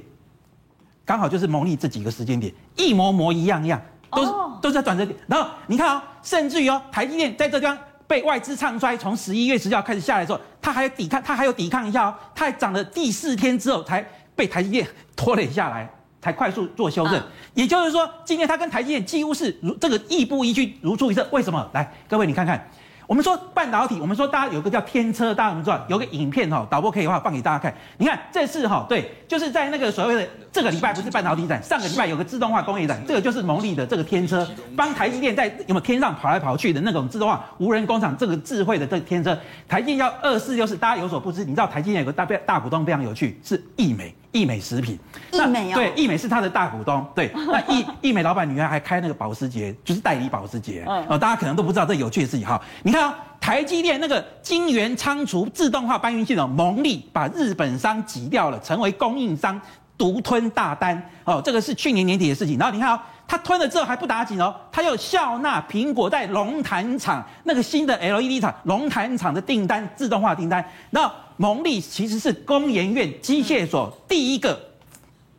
刚好就是蒙利这几个时间点，一模模一样一样，都是、oh. 都是在转折点。然后你看哦，甚至于哦，台积电在这地方被外资唱衰，从十一月十号开始下来的时候，它还有抵抗，它还有抵抗一下哦，它还涨了第四天之后才被台积电拖累下来，才快速做修正。Uh. 也就是说，今天它跟台积电几乎是如这个亦步亦趋，如出一辙。为什么？来，各位你看看。我们说半导体，我们说大家有个叫天车，大家有没有知道？有个影片哈，导播可以的话放给大家看。你看这次哈，对，就是在那个所谓的这个礼拜不是半导体展，上个礼拜有个自动化工业展，这个就是蒙利的这个天车，帮台积电在有没有天上跑来跑去的那种自动化无人工厂，这个智慧的这个天车，台积电要二四六四，大家有所不知，你知道台积电有个大大股东非常有趣，是易美。义美食品，易美、哦、对，易美是他的大股东，对，那易易美老板女儿还开那个保时捷，就是代理保时捷，哦，大家可能都不知道这有趣的事情。哈。你看啊、哦，台积电那个晶圆仓储自动化搬运系统，蒙利把日本商挤掉了，成为供应商独吞大单，哦，这个是去年年底的事情。然后你看、哦，他吞了之后还不打紧哦，他又笑纳苹果在龙潭厂那个新的 LED 厂龙潭厂的订单，自动化订单，那。蒙利其实是工研院机械所第一个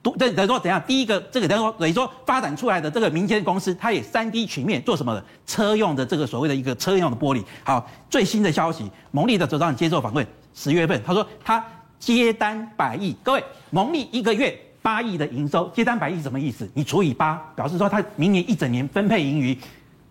独，等等于说怎样？第一个这个等于说等于说发展出来的这个民间公司，它也三 D 曲面做什么的？车用的这个所谓的一个车用的玻璃。好，最新的消息，蒙利的董事长接受访问，十月份他说他接单百亿。各位，蒙利一个月八亿的营收，接单百亿什么意思？你除以八，表示说他明年一整年分配盈余。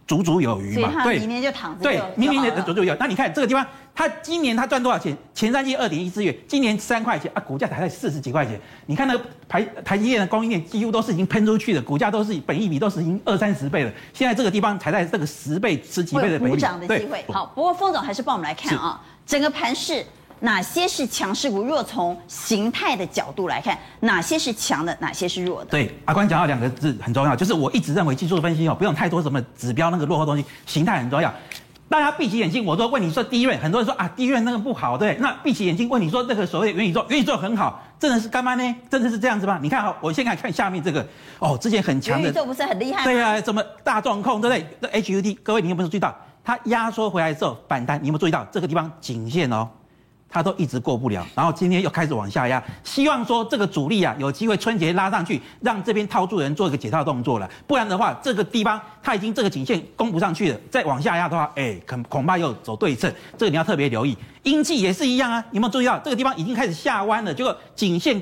足足有余嘛？对，明年就躺着。对，明年的足足有。那你看这个地方，他今年他赚多少钱？前三季二点一四月，今年三块钱啊，股价才在四十几块钱。你看那个台台积电的供应链几乎都是已经喷出去的，股价都是本益比都是已经二三十倍了。现在这个地方才在这个十倍、十几倍的本益比。补涨的机会。好，不过封总还是帮我们来看啊，整个盘势。哪些是强势股？若从形态的角度来看，哪些是强的，哪些是弱的？对，阿关讲到两个字很重要，就是我一直认为技术分析哦，不用太多什么指标那个落后东西，形态很重要。大家闭起眼睛，我都问你说，DRAM，很多人说啊，DRAM 那个不好，对？那闭起眼睛问你说，那个所谓的元宇宙，元宇宙很好，真的是干嘛呢？真的是这样子吗？你看哈，我先看看下面这个哦，之前很强的元宇宙不是很厉害吗？对啊，什么大状控，对不对？HUD，各位你有没有注意到？它压缩回来之后反弹，你有没有注意到这个地方颈线哦？它都一直过不了，然后今天又开始往下压，希望说这个主力啊有机会春节拉上去，让这边套住人做一个解套动作了，不然的话这个地方它已经这个颈线攻不上去了，再往下压的话，哎，恐恐怕又走对称，这个你要特别留意。阴气也是一样啊，有没有注意到这个地方已经开始下弯了？结果颈线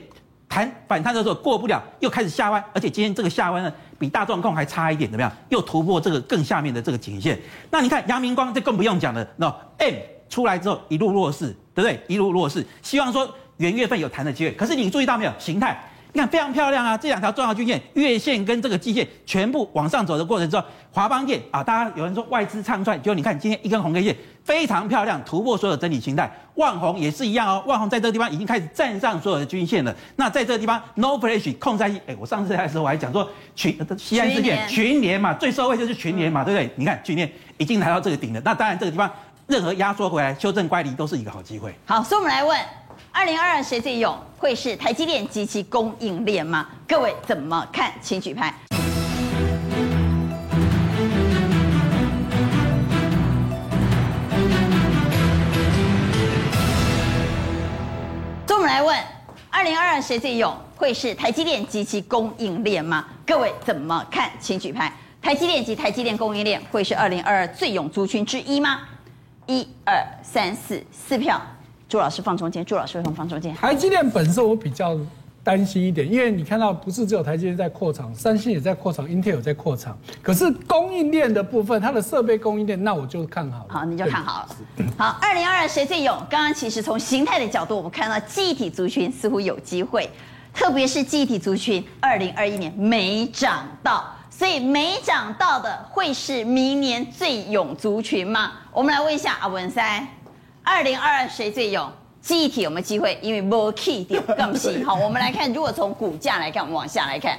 弹反弹的时候过不了，又开始下弯，而且今天这个下弯呢比大状控还差一点，怎么样？又突破这个更下面的这个颈线。那你看阳明光就更不用讲了，那 M 出来之后一路弱势。对不对？一路弱势，希望说元月份有弹的机会。可是你注意到没有？形态，你看非常漂亮啊！这两条重要均线，月线跟这个季线全部往上走的过程中，华邦电啊，大家有人说外资唱衰，就你看今天一根红 K 线非常漂亮，突破所有整理形态。万宏也是一样哦，万宏在这个地方已经开始站上所有的均线了。那在这个地方，No Flash 控在一，哎，我上次来的时候我还讲说群西安事件群联嘛，最受惠就是群联嘛，对不对？你看群联已经来到这个顶了，那当然这个地方。任何压缩回来、修正乖离都是一个好机会。好，所以我们来问：二零二二谁最勇？会是台积电及其供应链吗？各位怎么看？请举牌。所以我们来问：二零二二谁最勇？会是台积电及其供应链吗？各位怎么看？请举牌。台积电及台积电供应链会是二零二二最勇族群之一吗？一二三四四票，朱老师放中间，朱老师为什么放中间？台积电本身我比较担心一点，因为你看到不是只有台积电在扩厂，三星也在扩厂，Intel 也在扩厂，可是供应链的部分，它的设备供应链，那我就看好了。好，你就看好了。好，二零二二谁最勇？刚刚其实从形态的角度，我们看到记忆体族群似乎有机会，特别是记忆体族群，二零二一年没涨到。所以没涨到的会是明年最勇族群吗？我们来问一下阿文塞，二零二二谁最勇？记忆体有没有机会？因为没 key 掉更新。好，我们来看，如果从股价来看，我们往下来看，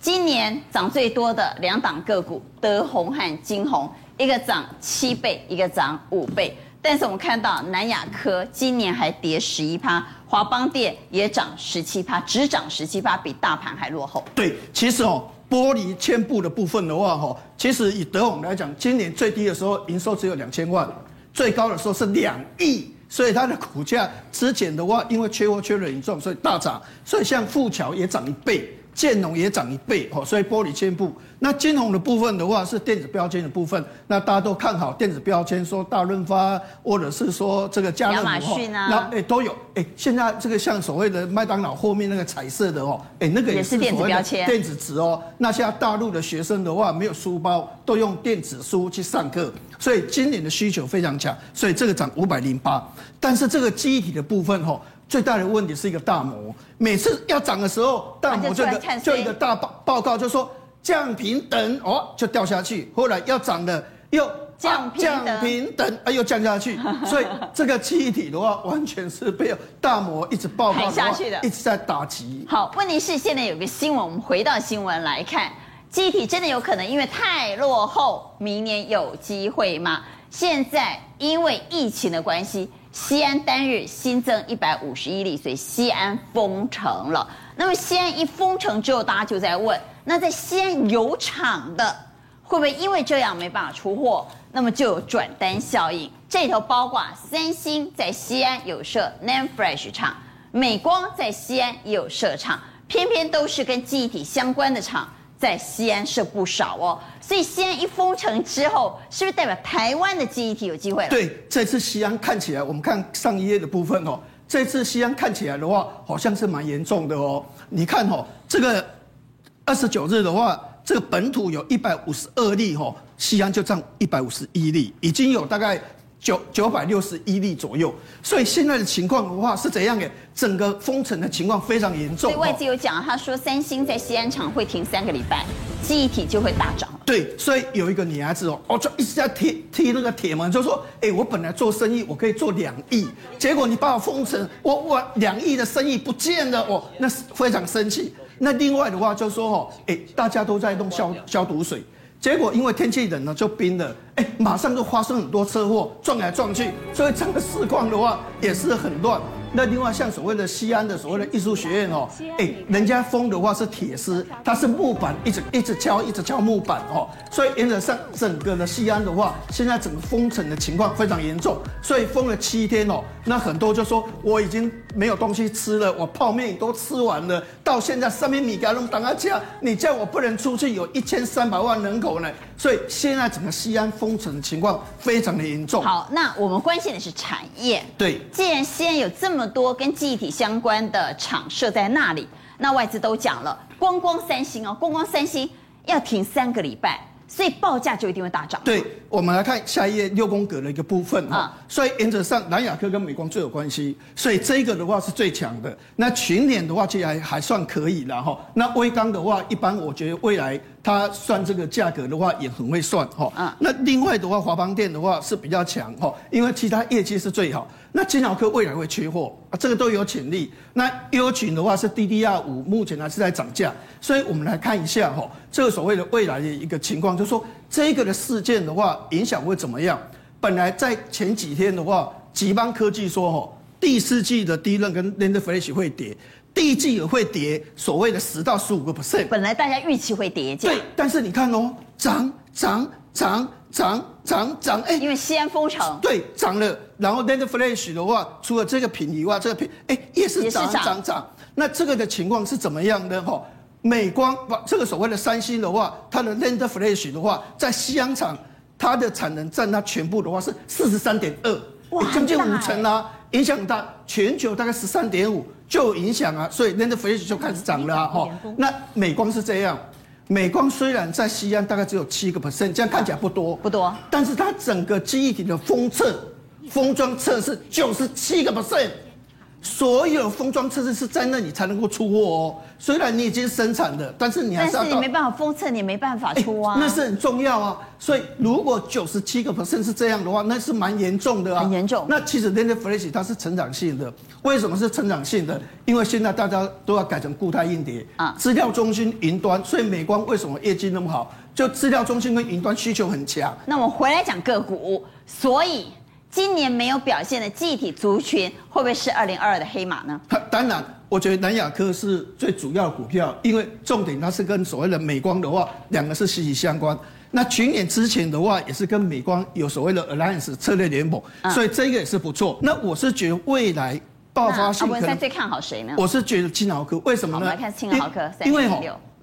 今年涨最多的两档个股，德宏和金宏，一个涨七倍，一个涨五倍。但是我们看到南亚科今年还跌十一趴，华邦电也涨十七趴，只涨十七趴，比大盘还落后。对，其实哦。玻璃纤布的部分的话，哈，其实以德宏来讲，今年最低的时候营收只有两千万，最高的时候是两亿，所以它的股价之前的话，因为缺货缺的严重，所以大涨，所以像富桥也涨一倍。建农也涨一倍哦，所以玻璃纤布。那金红的部分的话是电子标签的部分，那大家都看好电子标签，说大润发或者是说这个家乐福亚马逊啊，那哎都有哎。现在这个像所谓的麦当劳后面那个彩色的哦，哎那个也是电子标签，电子纸哦。那现在大陆的学生的话没有书包，都用电子书去上课，所以今年的需求非常强，所以这个涨五百零八。但是这个记忆体的部分哈。最大的问题是一个大摩，每次要涨的时候，大摩这个就一个大报报告就说降平等哦，就掉下去。后来要涨的又降降平等，哎又降下去。所以这个记忆体的话，完全是被大摩一直报告下去的，一直在打击。好，问题是现在有个新闻，我们回到新闻来看，记忆体真的有可能因为太落后，明年有机会吗？现在因为疫情的关系。西安单日新增一百五十一例，所以西安封城了。那么西安一封城之后，大家就在问：那在西安有厂的，会不会因为这样没办法出货？那么就有转单效应。这里头包括三星在西安有设 Nanfresh 厂，美光在西安也有设厂，偏偏都是跟记忆体相关的厂。在西安是不少哦，所以西安一封城之后，是不是代表台湾的记忆体有机会？对，这次西安看起来，我们看上一页的部分哦，这次西安看起来的话，好像是蛮严重的哦。你看哦，这个二十九日的话，这个本土有一百五十二例哦，西安就占一百五十一例，已经有大概。九九百六十一例左右，所以现在的情况的话是怎样的？整个封城的情况非常严重。所以外资有讲，他说三星在西安厂会停三个礼拜，记忆体就会大涨。对，所以有一个女孩子哦，哦就一直在踢踢那个铁门，就说：哎，我本来做生意我可以做两亿，结果你把我封城，我我两亿的生意不见了，哦，那是非常生气。那另外的话就说哦，哎，大家都在弄消消毒水。结果因为天气冷了，就冰了，哎，马上就发生很多车祸，撞来撞去，所以整个市况的话也是很乱。那另外像所谓的西安的所谓的艺术学院哦，哎，人家封的话是铁丝，它是木板，一直一直敲，一直敲木板哦，所以原则上整个的西安的话，现在整个封城的情况非常严重，所以封了七天哦，那很多就说我已经没有东西吃了，我泡面都吃完了，到现在三米米加龙挡啊家，你叫我不能出去，有一千三百万人口呢，所以现在整个西安封城的情况非常的严重。好，那我们关心的是产业，对，既然西安有这么多跟记忆体相关的厂设在那里，那外资都讲了，光光三星哦，光光三星要停三个礼拜。所以报价就一定会大涨。对，我们来看下一页六宫格的一个部分哈。所以原则上南亚科跟美光最有关系，所以这个的话是最强的。那群联的话，其实还还算可以了哈。那威刚的话，一般我觉得未来它算这个价格的话也很会算哈。嗯。那另外的话，华邦电的话是比较强哈，因为其他业绩是最好。那金豪科未来会缺货啊，这个都有潜力。那 U 群的话是 DDR 五，目前还是在涨价，所以我们来看一下哈，这个所谓的未来的一个情况，就是说这个的事件的话影响会怎么样？本来在前几天的话，吉邦科技说哈，第四季的 DRAM 跟 NAND Flash 会跌，第一季也会跌，所谓的十到十五个 percent。本来大家预期会跌价，对，但是你看哦，涨涨涨涨涨涨，哎，因为西安封城，对，涨了。然后 Land Flash 的话，除了这个品以外，这个品哎也是涨涨涨。那这个的情况是怎么样的哈？美光不，这个所谓的三星的话，它的 Land Flash 的话，在西安厂，它的产能占它全部的话是四十三点二，哇，将近五成啊，影响大，全球大概十三点五就有影响啊，所以 Land Flash 就开始涨了哈。那美光是这样，美光虽然在西安大概只有七个 percent，这样看起来不多不多，但是它整个记忆体的封测。封装测试九十七个 percent，所有封装测试是在那里才能够出货哦。虽然你已经生产了，但是你还是要。但是你没办法封测，你没办法出啊。那是很重要啊。所以如果九十七个 percent 是这样的话，那是蛮严重的啊。很严重。那其实 NAND Flash 它是成长性的，为什么是成长性的？因为现在大家都要改成固态硬碟啊，资料中心、云端，所以美光为什么业绩那么好？就资料中心跟云端需求很强。那我们回来讲个股，所以。今年没有表现的记忆体族群，会不会是二零二二的黑马呢？当然，我觉得南亚科是最主要的股票，因为重点它是跟所谓的美光的话，两个是息息相关。那去年之前的话，也是跟美光有所谓的 Alliance 策略联盟，所以这个也是不错。那我是觉得未来爆发性可能，那文山最看好谁呢？我是觉得金豪科，为什么呢？我们来看金豪科，因为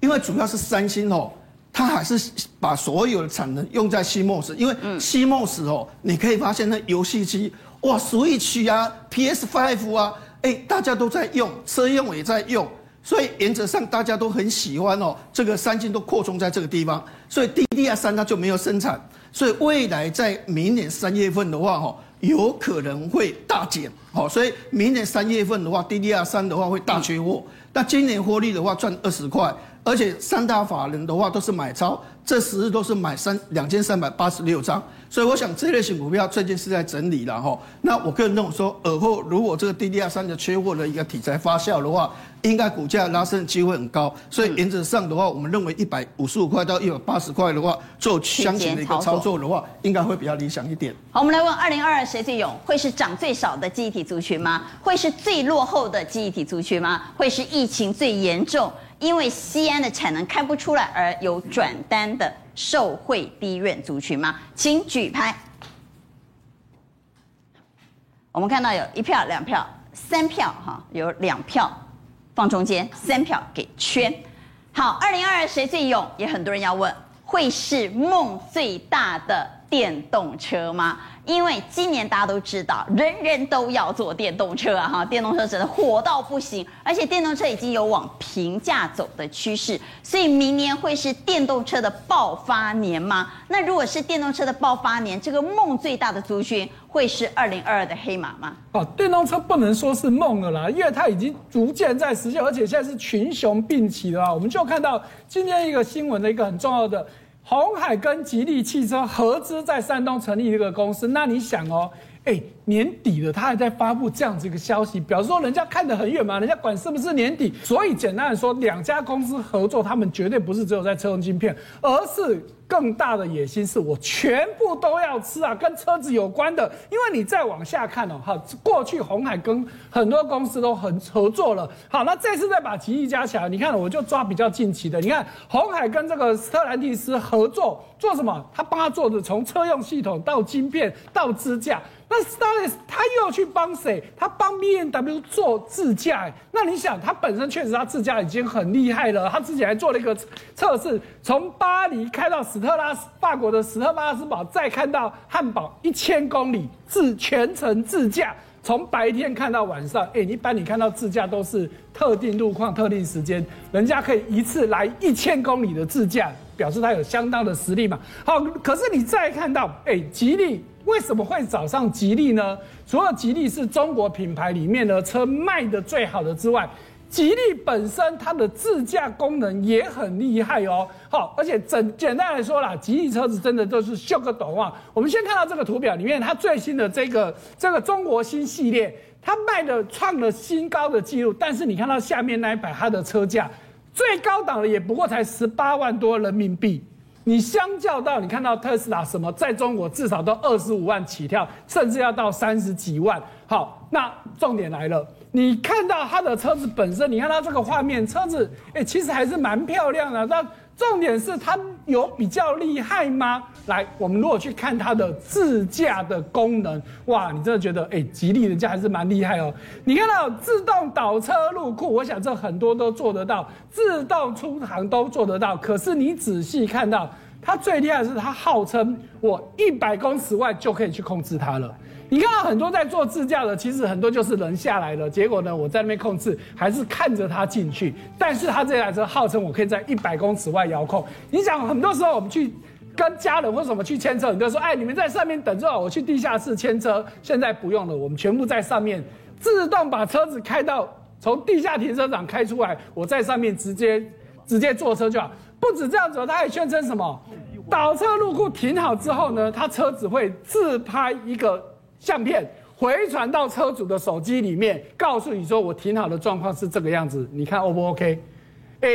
因为主要是三星哦。它还是把所有的产能用在 CMOS，因为 CMOS 哦，你可以发现那游戏机哇，Switch 啊，PS5 啊，哎，大家都在用，车用也在用，所以原则上大家都很喜欢哦。这个三星都扩充在这个地方，所以 DDR 三它就没有生产，所以未来在明年三月份的话，哈，有可能会大减，好，所以明年三月份的话，DDR 三的话会大缺货，那今年获利的话赚二十块。而且三大法人的话都是买超，这十日都是买三两千三百八十六张，所以我想这类型股票最近是在整理了哈。那我个人认为说，尔后如果这个 DDR 三的缺货的一个题材发酵的话，应该股价拉升的机会很高。所以原则上的话，我们认为一百五十五块到一百八十块的话，做相近的一个操作的话，应该会比较理想一点。好，我们来问二零二二谁最勇？会是涨最少的记忆体族群吗？会是最落后的记忆体族群吗？会是疫情最严重？因为西安的产能开不出来而有转单的受惠低润族群吗？请举牌。我们看到有一票、两票、三票，哈，有两票放中间，三票给圈。好，二零二二谁最勇？也很多人要问，会是梦最大的电动车吗？因为今年大家都知道，人人都要坐电动车啊，哈，电动车真的火到不行，而且电动车已经有往平价走的趋势，所以明年会是电动车的爆发年吗？那如果是电动车的爆发年，这个梦最大的族群会是二零二二的黑马吗？哦，电动车不能说是梦了啦，因为它已经逐渐在实现，而且现在是群雄并起的啊。我们就看到今天一个新闻的一个很重要的。鸿海跟吉利汽车合资在山东成立一个公司，那你想哦哎，年底了，他还在发布这样子一个消息，表示说人家看得很远嘛，人家管是不是年底。所以简单的说，两家公司合作，他们绝对不是只有在车用晶片，而是。更大的野心是我全部都要吃啊，跟车子有关的。因为你再往下看哦，哈，过去红海跟很多公司都很合作了。好，那这次再把吉利加起来，你看我就抓比较近期的。你看红海跟这个斯特兰蒂斯合作做什么？他帮他做的从车用系统到晶片到支架。那 Stellantis 他又要去帮谁？他帮 BMW 做自驾。那你想，他本身确实他自驾已经很厉害了。他自己还做了一个测试，从巴黎开到史特拉斯，法国的史特拉斯堡，再看到汉堡，一千公里自全程自驾，从白天看到晚上。哎，一般你看到自驾都是特定路况、特定时间，人家可以一次来一千公里的自驾，表示他有相当的实力嘛。好，可是你再看到，哎，吉利。为什么会找上吉利呢？除了吉利是中国品牌里面的车卖的最好的之外，吉利本身它的自驾功能也很厉害哦。好，而且整简单来说啦，吉利车子真的都是秀个抖啊。我们先看到这个图表里面，它最新的这个这个中国新系列，它卖的创了新高的记录。但是你看到下面那一排，它的车价最高档的也不过才十八万多人民币。你相较到你看到特斯拉什么，在中国至少都二十五万起跳，甚至要到三十几万。好，那重点来了，你看到它的车子本身，你看它这个画面，车子哎、其实还是蛮漂亮的。那重点是它有比较厉害吗？来，我们如果去看它的自驾的功能，哇，你真的觉得哎，吉利人家还是蛮厉害哦。你看到自动倒车入库，我想这很多都做得到，自动出航都做得到。可是你仔细看到。它最厉害的是，它号称我一百公尺外就可以去控制它了。你看到很多在做自驾的，其实很多就是人下来了，结果呢，我在那边控制，还是看着他进去。但是他这台车号称我可以在一百公尺外遥控。你想，很多时候我们去跟家人或什么去牵车，你就说，哎，你们在上面等着，我去地下室牵车。现在不用了，我们全部在上面自动把车子开到从地下停车场开出来，我在上面直接直接坐车就好。不止这样子，他还宣称什么？倒车入库停好之后呢，他车子会自拍一个相片，回传到车主的手机里面，告诉你说我停好的状况是这个样子，你看 O 不 OK？哎、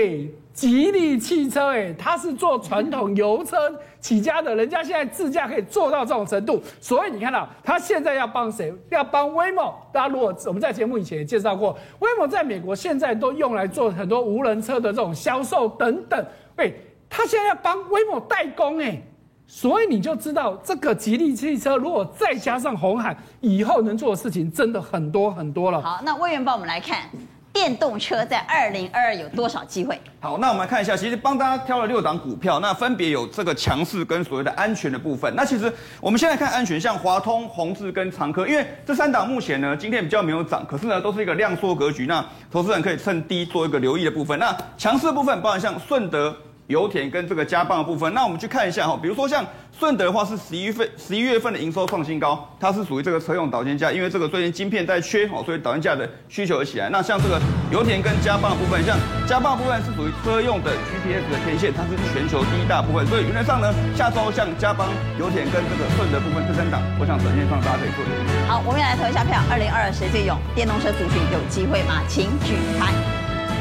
吉利汽车哎、它是做传统油车起家的，人家现在自驾可以做到这种程度，所以你看到他现在要帮谁？要帮 Waymo。大家如果我们在节目以前也介绍过，Waymo 在美国现在都用来做很多无人车的这种销售等等。哎，他现在要帮 Waymo 代工哎，所以你就知道这个吉利汽车如果再加上红海，以后能做的事情真的很多很多了。好，那魏源帮我们来看。电动车在二零二二有多少机会？好，那我们来看一下，其实帮大家挑了六档股票，那分别有这个强势跟所谓的安全的部分。那其实我们现在看安全，像华通、宏志跟长科，因为这三档目前呢今天比较没有涨，可是呢都是一个量缩格局，那投资人可以趁低做一个留意的部分。那强势的部分包含像顺德。油田跟这个加棒的部分，那我们去看一下哈，比如说像顺德的话是十一份十一月份的营收创新高，它是属于这个车用导线架，因为这个最近晶片在缺哦，所以导线架的需求起来。那像这个油田跟加棒的部分，像加棒部分是属于车用的 GPS 的天线，它是全球第一大部分，所以原则上呢，下周像加棒、油田跟这个顺德部分这三档，我想短线上大家可以做。好，我们来投一下票，二零二二谁最勇？电动车族群有机会吗？请举牌。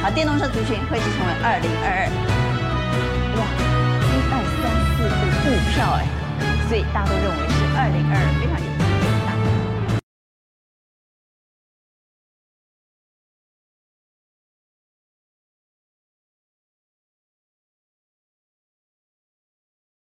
好，电动车族群会是成为二零二二。哇。股票哎，所以大家都认为是二零二二非常有。